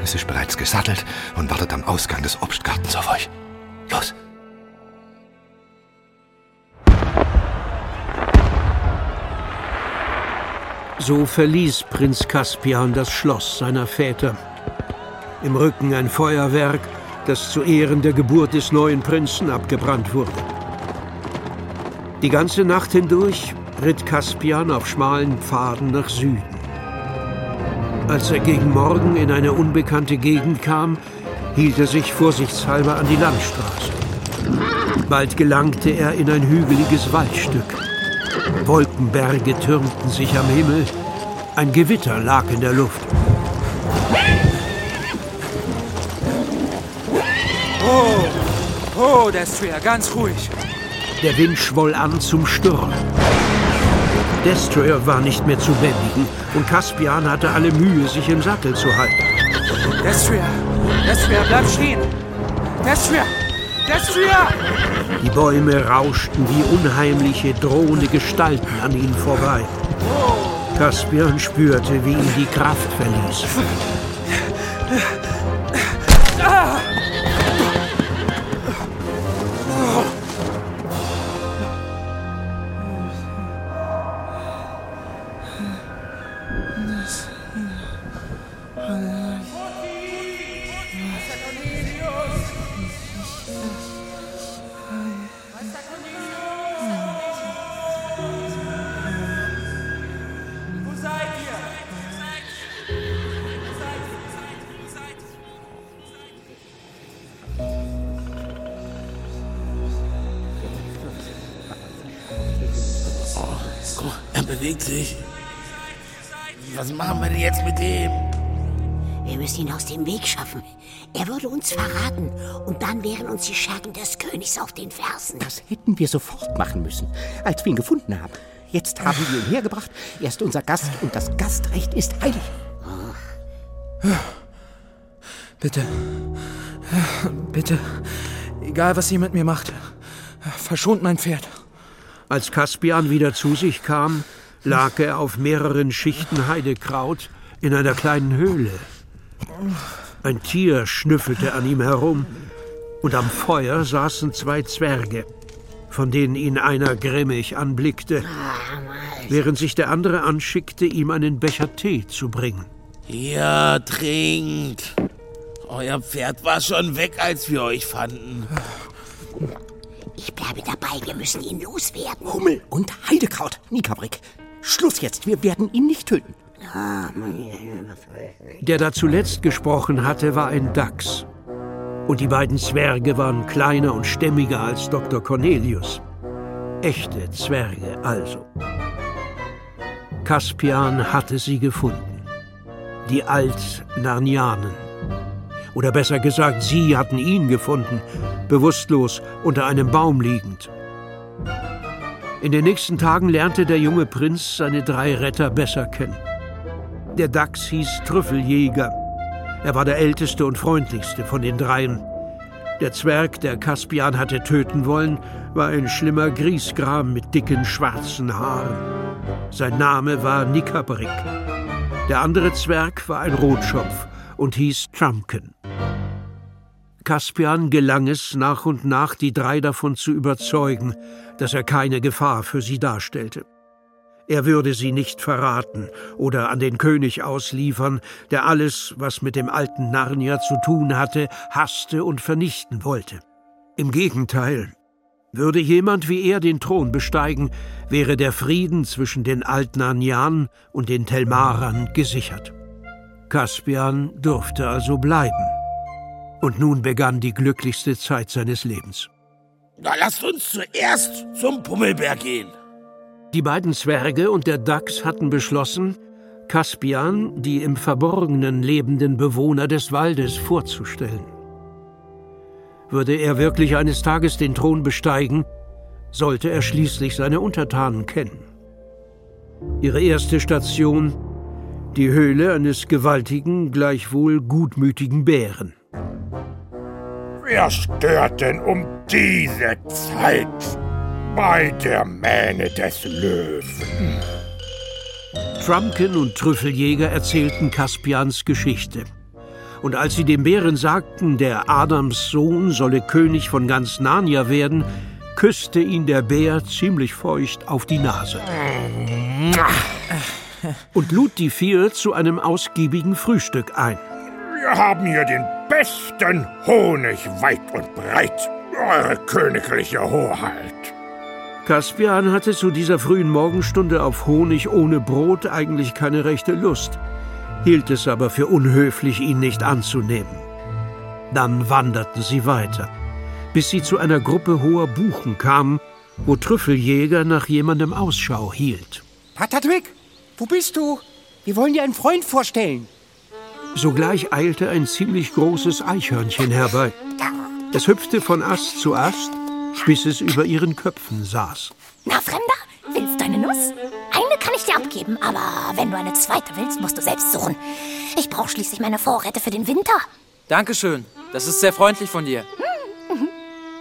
es ist bereits gesattelt und wartet am Ausgang des Obstgartens auf euch. Los! So verließ Prinz Caspian das Schloss seiner Väter. Im Rücken ein Feuerwerk, das zu Ehren der Geburt des neuen Prinzen abgebrannt wurde. Die ganze Nacht hindurch ritt Caspian auf schmalen Pfaden nach Süden. Als er gegen Morgen in eine unbekannte Gegend kam, hielt er sich vorsichtshalber an die Landstraße. Bald gelangte er in ein hügeliges Waldstück. Wolkenberge türmten sich am Himmel, ein Gewitter lag in der Luft. Oh, oh, Destria, ganz ruhig. Der Wind schwoll an zum Sturm. Destroyer war nicht mehr zu bändigen und Caspian hatte alle Mühe, sich im Sattel zu halten. Destria, Destria, bleib stehen. Destria, Destria! Die Bäume rauschten wie unheimliche, drohende Gestalten an ihnen vorbei. Caspian spürte, wie ihn die Kraft verließ. Dem Weg schaffen. Er würde uns verraten und dann wären uns die Schergen des Königs auf den Fersen. Das hätten wir sofort machen müssen, als wir ihn gefunden haben. Jetzt haben wir ihn hergebracht. Er ist unser Gast und das Gastrecht ist heilig. Bitte. Bitte. Egal, was ihr mit mir macht. Verschont mein Pferd. Als Caspian wieder zu sich kam, lag er auf mehreren Schichten Heidekraut in einer kleinen Höhle. Ein Tier schnüffelte an ihm herum, und am Feuer saßen zwei Zwerge, von denen ihn einer grimmig anblickte, während sich der andere anschickte, ihm einen Becher Tee zu bringen. Ja, trinkt. Euer Pferd war schon weg, als wir euch fanden. Ich bleibe dabei, wir müssen ihn loswerden. Hummel und Heidekraut, Nikabrick. Schluss jetzt, wir werden ihn nicht töten. Der da zuletzt gesprochen hatte, war ein Dachs. Und die beiden Zwerge waren kleiner und stämmiger als Dr. Cornelius. Echte Zwerge also. Kaspian hatte sie gefunden. Die Alt-Narnianen. Oder besser gesagt, sie hatten ihn gefunden, bewusstlos unter einem Baum liegend. In den nächsten Tagen lernte der junge Prinz seine drei Retter besser kennen. Der Dachs hieß Trüffeljäger. Er war der älteste und freundlichste von den dreien. Der Zwerg, der Kaspian hatte töten wollen, war ein schlimmer Griesgram mit dicken schwarzen Haaren. Sein Name war Nikabrik. Der andere Zwerg war ein Rotschopf und hieß Trumpken. Kaspian gelang es, nach und nach die drei davon zu überzeugen, dass er keine Gefahr für sie darstellte. Er würde sie nicht verraten oder an den König ausliefern, der alles, was mit dem alten Narnia zu tun hatte, hasste und vernichten wollte. Im Gegenteil, würde jemand wie er den Thron besteigen, wäre der Frieden zwischen den Altnarnianen und den Telmarern gesichert. Caspian durfte also bleiben. Und nun begann die glücklichste Zeit seines Lebens. Na, lasst uns zuerst zum Pummelberg gehen. Die beiden Zwerge und der Dachs hatten beschlossen, Caspian, die im Verborgenen lebenden Bewohner des Waldes, vorzustellen. Würde er wirklich eines Tages den Thron besteigen, sollte er schließlich seine Untertanen kennen. Ihre erste Station die Höhle eines gewaltigen, gleichwohl gutmütigen Bären. Wer stört denn um diese Zeit bei der Mähne des Löwen? Trumpkin und Trüffeljäger erzählten Caspians Geschichte. Und als sie dem Bären sagten, der Adams Sohn solle König von ganz Narnia werden, küsste ihn der Bär ziemlich feucht auf die Nase. Und lud die vier zu einem ausgiebigen Frühstück ein. Wir haben hier den besten Honig weit und breit. Eure königliche Hoheit. Caspian hatte zu dieser frühen Morgenstunde auf Honig ohne Brot eigentlich keine rechte Lust, hielt es aber für unhöflich, ihn nicht anzunehmen. Dann wanderten sie weiter, bis sie zu einer Gruppe hoher Buchen kamen, wo Trüffeljäger nach jemandem Ausschau hielt. Patatwick, wo bist du? Wir wollen dir einen Freund vorstellen. Sogleich eilte ein ziemlich großes Eichhörnchen herbei. Es hüpfte von Ast zu Ast, bis es über ihren Köpfen saß. Na, Fremder, willst du eine Nuss? Eine kann ich dir abgeben, aber wenn du eine zweite willst, musst du selbst suchen. Ich brauche schließlich meine Vorräte für den Winter. Dankeschön. Das ist sehr freundlich von dir.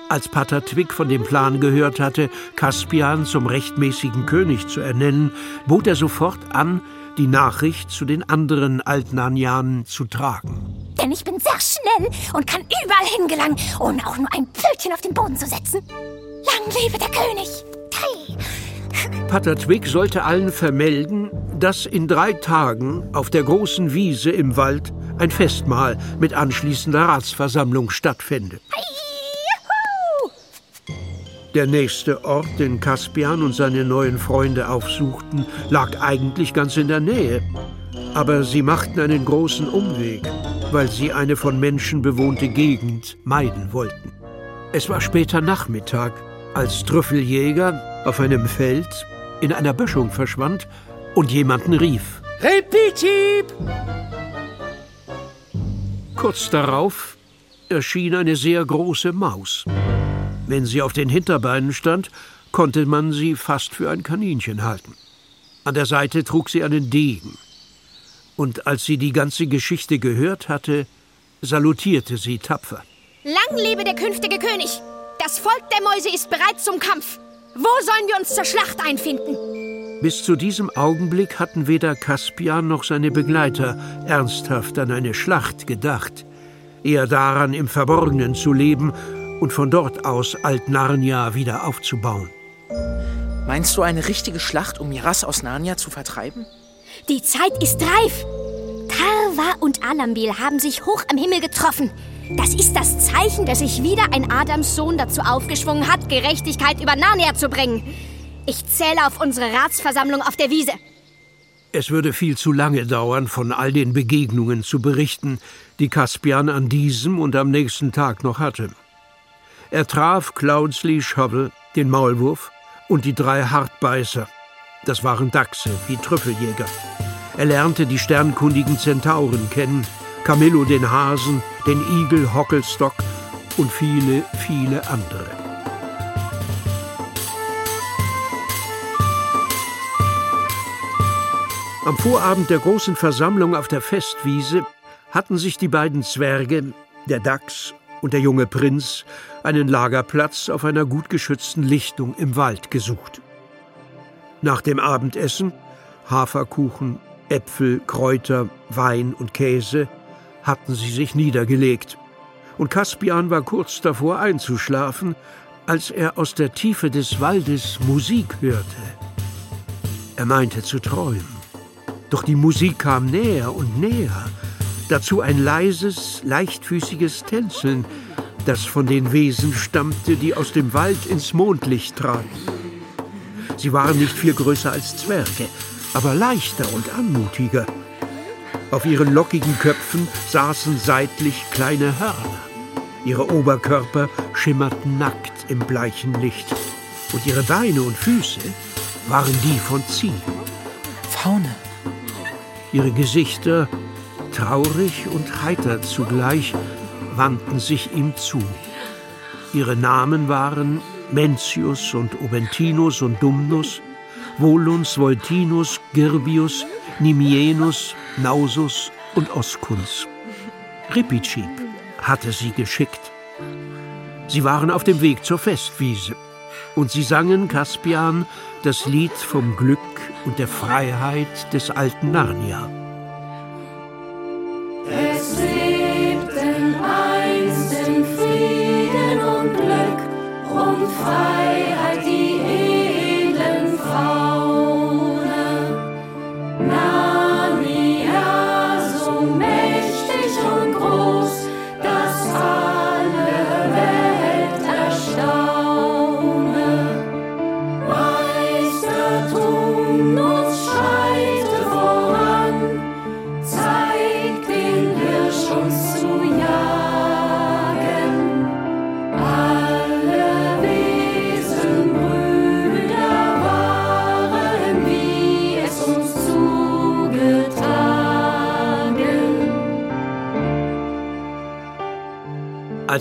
Als Patatwig von dem Plan gehört hatte, Caspian zum rechtmäßigen König zu ernennen, bot er sofort an, die Nachricht zu den anderen Altnarnianen zu tragen. Denn ich bin sehr schnell und kann überall hingelangen, ohne auch nur ein Pfötchen auf den Boden zu setzen. Lang lebe der König! Hey. Patatwig sollte allen vermelden, dass in drei Tagen auf der großen Wiese im Wald ein Festmahl mit anschließender Ratsversammlung stattfände. Der nächste Ort, den Caspian und seine neuen Freunde aufsuchten, lag eigentlich ganz in der Nähe. Aber sie machten einen großen Umweg, weil sie eine von Menschen bewohnte Gegend meiden wollten. Es war später Nachmittag, als Trüffeljäger auf einem Feld in einer Böschung verschwand und jemanden rief. Repetip! Kurz darauf erschien eine sehr große Maus. Wenn sie auf den Hinterbeinen stand, konnte man sie fast für ein Kaninchen halten. An der Seite trug sie einen Degen. Und als sie die ganze Geschichte gehört hatte, salutierte sie tapfer. Lang lebe der künftige König! Das Volk der Mäuse ist bereit zum Kampf. Wo sollen wir uns zur Schlacht einfinden? Bis zu diesem Augenblick hatten weder Caspian noch seine Begleiter ernsthaft an eine Schlacht gedacht. eher daran, im Verborgenen zu leben und von dort aus Alt-Narnia wieder aufzubauen. Meinst du eine richtige Schlacht, um Miras aus Narnia zu vertreiben? Die Zeit ist reif. Tarwa und Alambil haben sich hoch am Himmel getroffen. Das ist das Zeichen, dass sich wieder ein Adamssohn dazu aufgeschwungen hat, Gerechtigkeit über Narnia zu bringen. Ich zähle auf unsere Ratsversammlung auf der Wiese. Es würde viel zu lange dauern, von all den Begegnungen zu berichten, die Caspian an diesem und am nächsten Tag noch hatte. Er traf Cloudsley Shovel, den Maulwurf, und die drei Hartbeißer. Das waren Dachse wie Trüffeljäger. Er lernte die sternkundigen Zentauren kennen, Camillo den Hasen, den Igel Hockelstock und viele, viele andere. Am Vorabend der großen Versammlung auf der Festwiese hatten sich die beiden Zwerge, der Dachs und der junge Prinz, einen Lagerplatz auf einer gut geschützten Lichtung im Wald gesucht. Nach dem Abendessen Haferkuchen, Äpfel, Kräuter, Wein und Käse hatten sie sich niedergelegt, und Caspian war kurz davor einzuschlafen, als er aus der Tiefe des Waldes Musik hörte. Er meinte zu träumen. Doch die Musik kam näher und näher, dazu ein leises, leichtfüßiges Tänzeln, das von den Wesen stammte, die aus dem Wald ins Mondlicht traten. Sie waren nicht viel größer als Zwerge, aber leichter und anmutiger. Auf ihren lockigen Köpfen saßen seitlich kleine Hörner. Ihre Oberkörper schimmerten nackt im bleichen Licht. Und ihre Beine und Füße waren die von Ziegen. Faune. Ihre Gesichter, traurig und heiter zugleich, wandten sich ihm zu. Ihre Namen waren Mencius und Obentinus und Dumnus, Voluns, Voltinus, Girbius, Nimienus, Nausus und Oskuns. Ripicip hatte sie geschickt. Sie waren auf dem Weg zur Festwiese und sie sangen Caspian das Lied vom Glück und der Freiheit des alten Narnia. Freiheit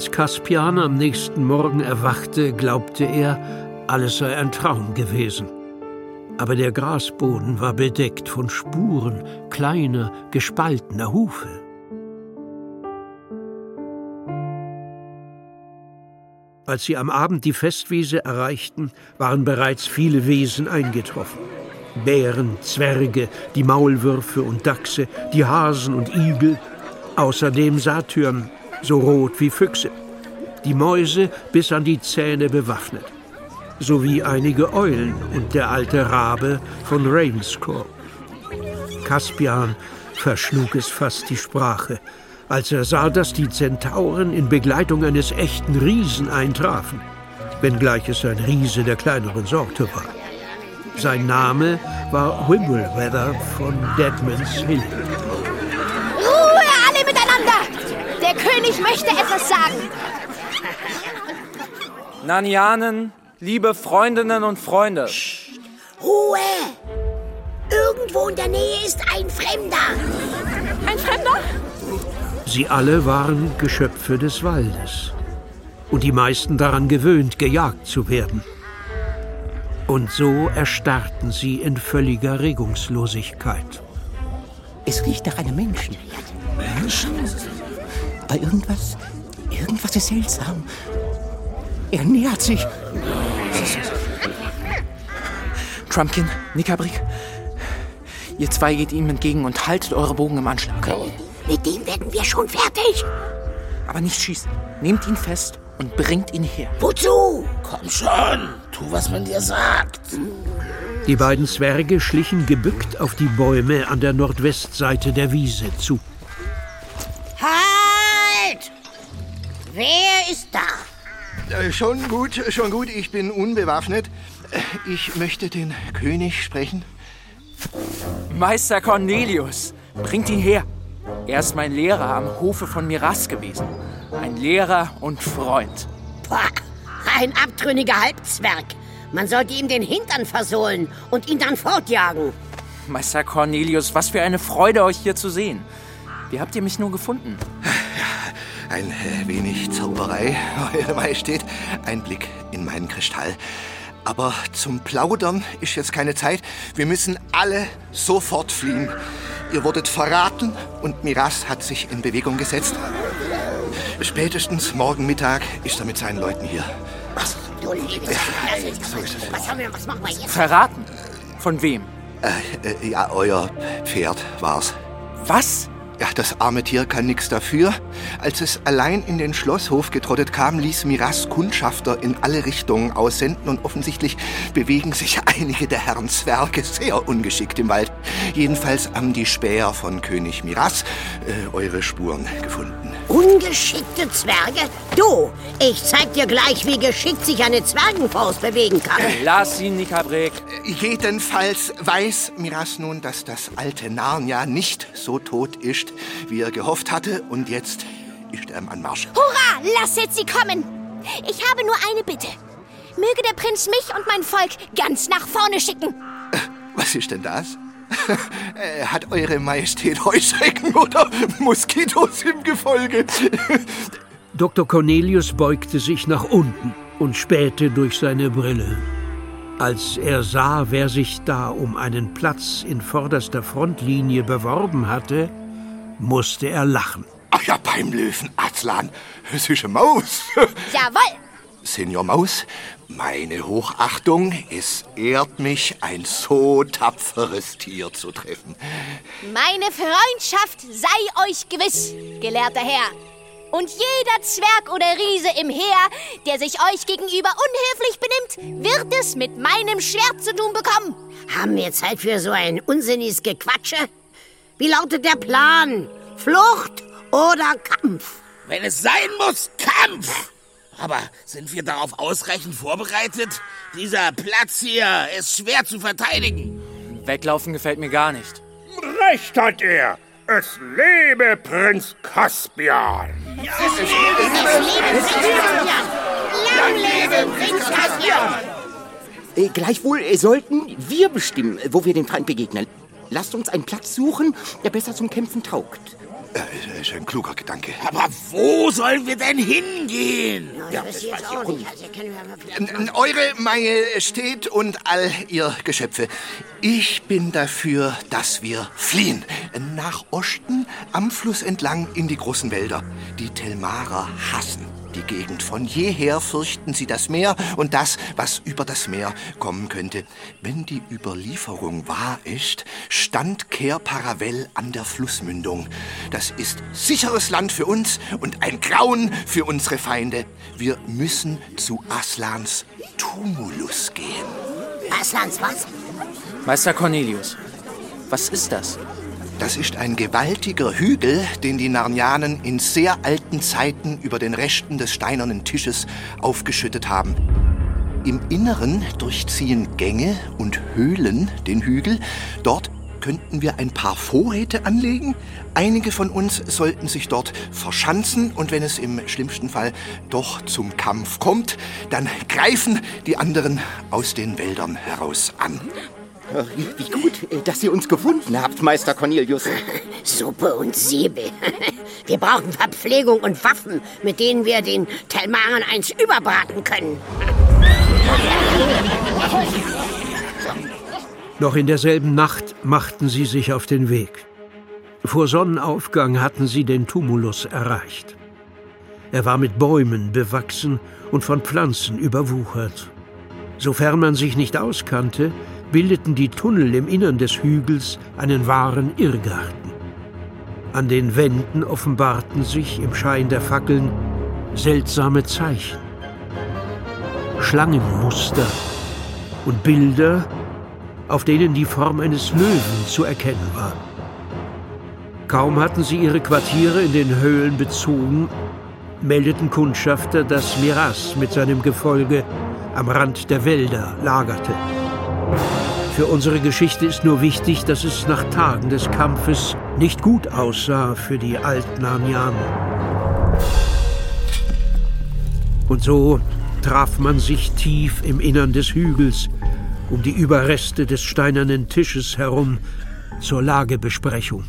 Als Caspian am nächsten Morgen erwachte, glaubte er, alles sei ein Traum gewesen. Aber der Grasboden war bedeckt von Spuren kleiner, gespaltener Hufe. Als sie am Abend die Festwiese erreichten, waren bereits viele Wesen eingetroffen. Bären, Zwerge, die Maulwürfe und Dachse, die Hasen und Igel, außerdem Satyren, so rot wie Füchse, die Mäuse bis an die Zähne bewaffnet, sowie einige Eulen und der alte Rabe von Rainscore. Caspian verschlug es fast die Sprache, als er sah, dass die Zentauren in Begleitung eines echten Riesen eintrafen, wenngleich es ein Riese der kleineren Sorte war. Sein Name war Wimbleweather von Deadman's Hill. Sagen. Nanianen, liebe Freundinnen und Freunde. Ruhe! Irgendwo in der Nähe ist ein Fremder. Ein Fremder? Sie alle waren Geschöpfe des Waldes und die meisten daran gewöhnt, gejagt zu werden. Und so erstarrten sie in völliger Regungslosigkeit. Es riecht nach einem Menschen. Menschen? Aber irgendwas, irgendwas ist seltsam. Er nähert sich. Trumpkin, Nickabrik, ihr zwei geht ihm entgegen und haltet eure Bogen im Anschlag. Mit dem werden wir schon fertig. Aber nicht schießen. Nehmt ihn fest und bringt ihn her. Wozu? Komm schon, tu, was man dir sagt. Die beiden Zwerge schlichen gebückt auf die Bäume an der Nordwestseite der Wiese zu. Wer ist da? Äh, schon gut, schon gut, ich bin unbewaffnet. Ich möchte den König sprechen. Meister Cornelius, bringt ihn her. Er ist mein Lehrer am Hofe von Miras gewesen. Ein Lehrer und Freund. Pah, ein abtrünniger Halbzwerg. Man sollte ihm den Hintern versohlen und ihn dann fortjagen. Meister Cornelius, was für eine Freude, euch hier zu sehen. Wie habt ihr mich nur gefunden? Ein äh, wenig Zauberei, (laughs) Eure Majestät. Ein Blick in meinen Kristall. Aber zum Plaudern ist jetzt keine Zeit. Wir müssen alle sofort fliehen. Ihr wurdet verraten und Miras hat sich in Bewegung gesetzt. Spätestens morgen Mittag ist er mit seinen Leuten hier. Was? Du liebes so ist es. Was, haben wir, was machen wir jetzt? Verraten? Von wem? Äh, äh, ja, euer Pferd war's. Was? Ja, das arme Tier kann nichts dafür. Als es allein in den Schlosshof getrottet kam, ließ Miras Kundschafter in alle Richtungen aussenden und offensichtlich bewegen sich (laughs) einige der Herren Zwerge sehr ungeschickt im Wald. Jedenfalls haben die Späher von König Miras äh, eure Spuren gefunden. Ungeschickte Zwerge? Du, ich zeig dir gleich, wie geschickt sich eine Zwergenfaust bewegen kann. Lass ihn, Nikabrek. Jedenfalls weiß Miras nun, dass das alte Narnia nicht so tot ist, wie er gehofft hatte. Und jetzt ist er im Anmarsch. Hurra, lasset sie kommen! Ich habe nur eine Bitte. Möge der Prinz mich und mein Volk ganz nach vorne schicken. Was ist denn das? Äh, (laughs) Hat Eure Majestät Heuschrecken oder Moskitos im Gefolge? (laughs) Dr. Cornelius beugte sich nach unten und spähte durch seine Brille. Als er sah, wer sich da um einen Platz in vorderster Frontlinie beworben hatte, musste er lachen. Ach ja, beim Löwen, Azlan. Es ist eine Maus. (laughs) Jawohl! Senior Maus, meine Hochachtung, es ehrt mich, ein so tapferes Tier zu treffen. Meine Freundschaft sei euch gewiss, gelehrter Herr. Und jeder Zwerg oder Riese im Heer, der sich euch gegenüber unhöflich benimmt, wird es mit meinem Schwert zu tun bekommen. Haben wir Zeit für so ein unsinniges Gequatsche? Wie lautet der Plan? Flucht oder Kampf? Wenn es sein muss, Kampf! Aber sind wir darauf ausreichend vorbereitet? Dieser Platz hier ist schwer zu verteidigen. Weglaufen gefällt mir gar nicht. Recht hat er. Es lebe Prinz Caspian. Lang lebe Prinz Caspian! Äh, gleichwohl äh, sollten wir bestimmen, wo wir dem Feind begegnen. Lasst uns einen Platz suchen, der besser zum Kämpfen taugt. Äh, ist ein kluger Gedanke. Aber wo sollen wir denn hingehen? Ja, das weiß ich auch nicht. Also N- Eure Majestät und all ihr Geschöpfe, ich bin dafür, dass wir fliehen. Nach Osten, am Fluss entlang in die großen Wälder. Die Telmarer hassen die Gegend. Von jeher fürchten sie das Meer und das, was über das Meer kommen könnte. Wenn die Überlieferung wahr ist, stand Ker Paravel an der Flussmündung. Das ist sicheres Land für uns und ein Grauen für unsere Feinde. Wir müssen zu Aslans Tumulus gehen. Aslans was? Meister Cornelius, was ist das? Das ist ein gewaltiger Hügel, den die Narnianen in sehr alten Zeiten über den Resten des steinernen Tisches aufgeschüttet haben. Im Inneren durchziehen Gänge und Höhlen den Hügel. Dort könnten wir ein paar Vorräte anlegen. Einige von uns sollten sich dort verschanzen und wenn es im schlimmsten Fall doch zum Kampf kommt, dann greifen die anderen aus den Wäldern heraus an. Wie, gut, dass ihr uns gefunden habt, Meister Cornelius. Suppe und Säbel. (laughs) Wir brauchen Verpflegung und Waffen, mit denen wir den Telmarern eins überbraten können. Noch in derselben Nacht machten sie sich auf den Weg. Vor Sonnenaufgang hatten sie den Tumulus erreicht. Er war mit Bäumen bewachsen und von Pflanzen überwuchert. Sofern man sich nicht auskannte, bildeten die Tunnel im Innern des Hügels einen wahren Irrgarten. An den Wänden offenbarten sich im Schein der Fackeln seltsame Zeichen. Schlangenmuster und Bilder, auf denen die Form eines Löwen zu erkennen war. Kaum hatten sie ihre Quartiere in den Höhlen bezogen, meldeten Kundschafter, dass Miras mit seinem Gefolge am Rand der Wälder lagerte. Für unsere Geschichte ist nur wichtig, dass es nach Tagen des Kampfes nicht gut aussah für die Altnarnianer. Und so traf man sich tief im Innern des Hügels, um die Überreste des steinernen Tisches herum zur Lagebesprechung.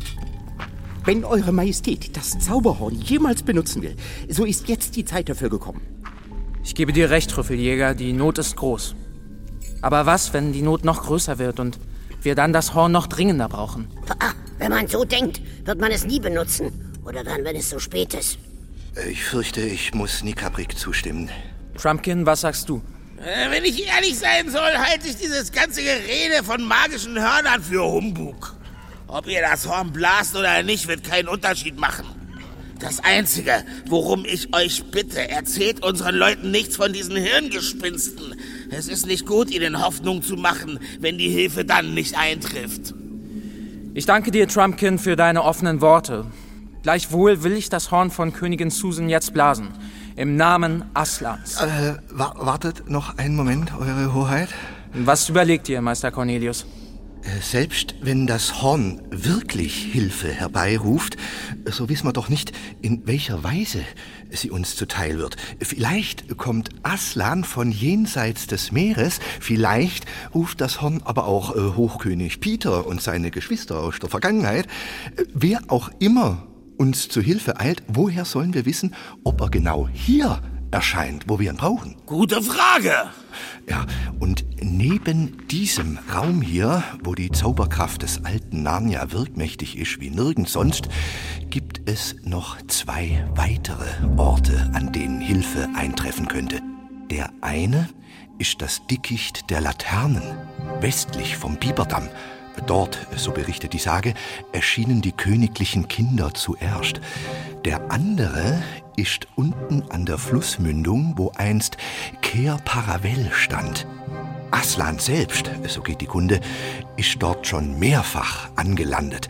Wenn Eure Majestät das Zauberhorn jemals benutzen will, so ist jetzt die Zeit dafür gekommen. Ich gebe dir recht, Trüffeljäger, die Not ist groß. Aber was, wenn die Not noch größer wird und wir dann das Horn noch dringender brauchen? Ah, wenn man so denkt, wird man es nie benutzen. Oder dann, wenn es so spät ist. Ich fürchte, ich muss Nikabrik zustimmen. Trumpkin, was sagst du? Äh, wenn ich ehrlich sein soll, halte ich dieses ganze Gerede von magischen Hörnern für Humbug. Ob ihr das Horn blast oder nicht, wird keinen Unterschied machen. Das Einzige, worum ich euch bitte, erzählt unseren Leuten nichts von diesen Hirngespinsten. Es ist nicht gut, ihnen Hoffnung zu machen, wenn die Hilfe dann nicht eintrifft. Ich danke dir, Trumpkin, für deine offenen Worte. Gleichwohl will ich das Horn von Königin Susan jetzt blasen. Im Namen Aslans. Äh, wa wartet noch einen Moment, Eure Hoheit. Was überlegt ihr, Meister Cornelius? Äh, selbst wenn das Horn wirklich Hilfe herbeiruft, so wissen wir doch nicht, in welcher Weise sie uns zuteil wird. Vielleicht kommt Aslan von jenseits des Meeres, vielleicht ruft das Horn aber auch äh, Hochkönig Peter und seine Geschwister aus der Vergangenheit. Wer auch immer uns zu Hilfe eilt, woher sollen wir wissen, ob er genau hier erscheint, wo wir ihn brauchen? Gute Frage. Ja, und neben diesem Raum hier, wo die Zauberkraft des alten Narnia wirkmächtig ist wie nirgends sonst, gibt es noch zwei weitere Orte, an denen Hilfe eintreffen könnte. Der eine ist das Dickicht der Laternen, westlich vom Biberdamm. Dort, so berichtet die Sage, erschienen die königlichen Kinder zuerst. Der andere ist unten an der Flussmündung, wo einst Ker Paravel stand. Aslan selbst, so geht die Kunde, ist dort schon mehrfach angelandet.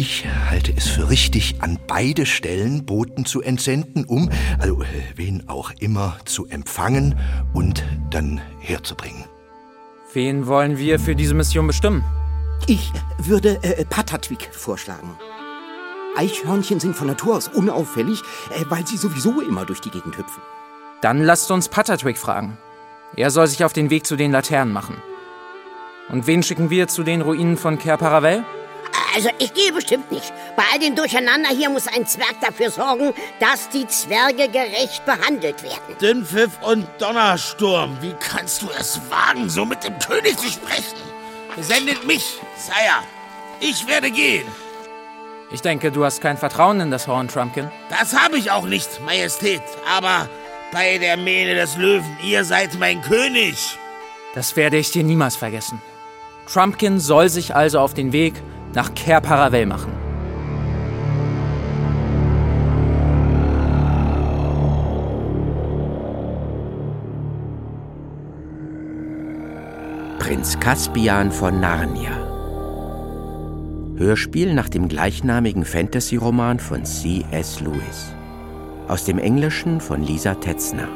Ich halte es für richtig, an beide Stellen Boten zu entsenden, um, also wen auch immer, zu empfangen und dann herzubringen. Wen wollen wir für diese Mission bestimmen? Ich würde äh, Patatwig vorschlagen. Eichhörnchen sind von Natur aus unauffällig, äh, weil sie sowieso immer durch die Gegend hüpfen. Dann lasst uns Patatwig fragen. Er soll sich auf den Weg zu den Laternen machen. Und wen schicken wir zu den Ruinen von Ker Paravel? Also, ich gehe bestimmt nicht. Bei all dem Durcheinander hier muss ein Zwerg dafür sorgen, dass die Zwerge gerecht behandelt werden. Dünnpfiff und Donnersturm. Wie kannst du es wagen, so mit dem König zu sprechen? Sendet mich, Sire. Ich werde gehen. Ich denke, du hast kein Vertrauen in das Horn, Trumpkin. Das habe ich auch nicht, Majestät. Aber bei der Mähne des Löwen, ihr seid mein König. Das werde ich dir niemals vergessen. Trumpkin soll sich also auf den Weg nach Ker Paravel machen. Prinz Caspian von Narnia. Hörspiel nach dem gleichnamigen Fantasy-Roman von C.S. Lewis. Aus dem Englischen von Lisa Tetzner.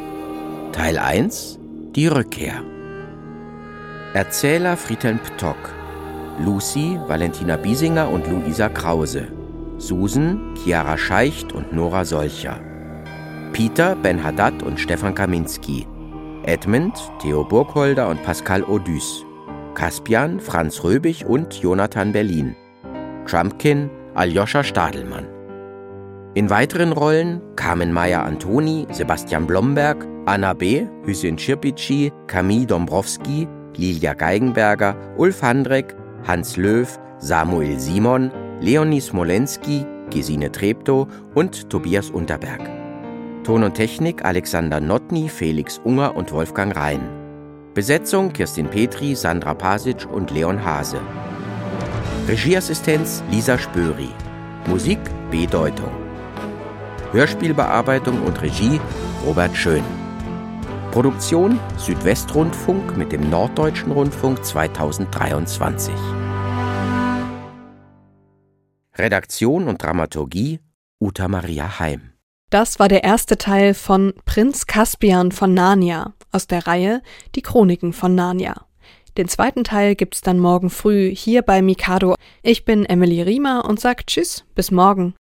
Teil 1 Die Rückkehr. Erzähler Friedhelm Ptock. Lucy Valentina Biesinger und Luisa Krause. Susan Chiara Scheicht und Nora Solcher. Peter Ben Haddad und Stefan Kaminski. Edmund, Theo Burgholder und Pascal Odys. Caspian, Franz Röbig und Jonathan Berlin. Trumpkin, Aljoscha Stadelmann. In weiteren Rollen Carmen Meyer Antoni, Sebastian Blomberg, Anna B., Hüseyin Schirpici, Camille Dombrowski, Lilia Geigenberger, Ulf Handreck, Hans Löw, Samuel Simon, Leonie Smolenski, Gesine Treptow und Tobias Unterberg. Ton und Technik Alexander Notny, Felix Unger und Wolfgang Rhein. Besetzung Kirstin Petri, Sandra Pasic und Leon Hase. Regieassistenz Lisa Spöri. Musik B-Deutung. Hörspielbearbeitung und Regie Robert Schön. Produktion Südwestrundfunk mit dem Norddeutschen Rundfunk 2023. Redaktion und Dramaturgie Uta Maria Heim. Das war der erste Teil von Prinz Caspian von Narnia aus der Reihe Die Chroniken von Narnia. Den zweiten Teil gibt's dann morgen früh hier bei Mikado. Ich bin Emily Riemer und sag Tschüss, bis morgen.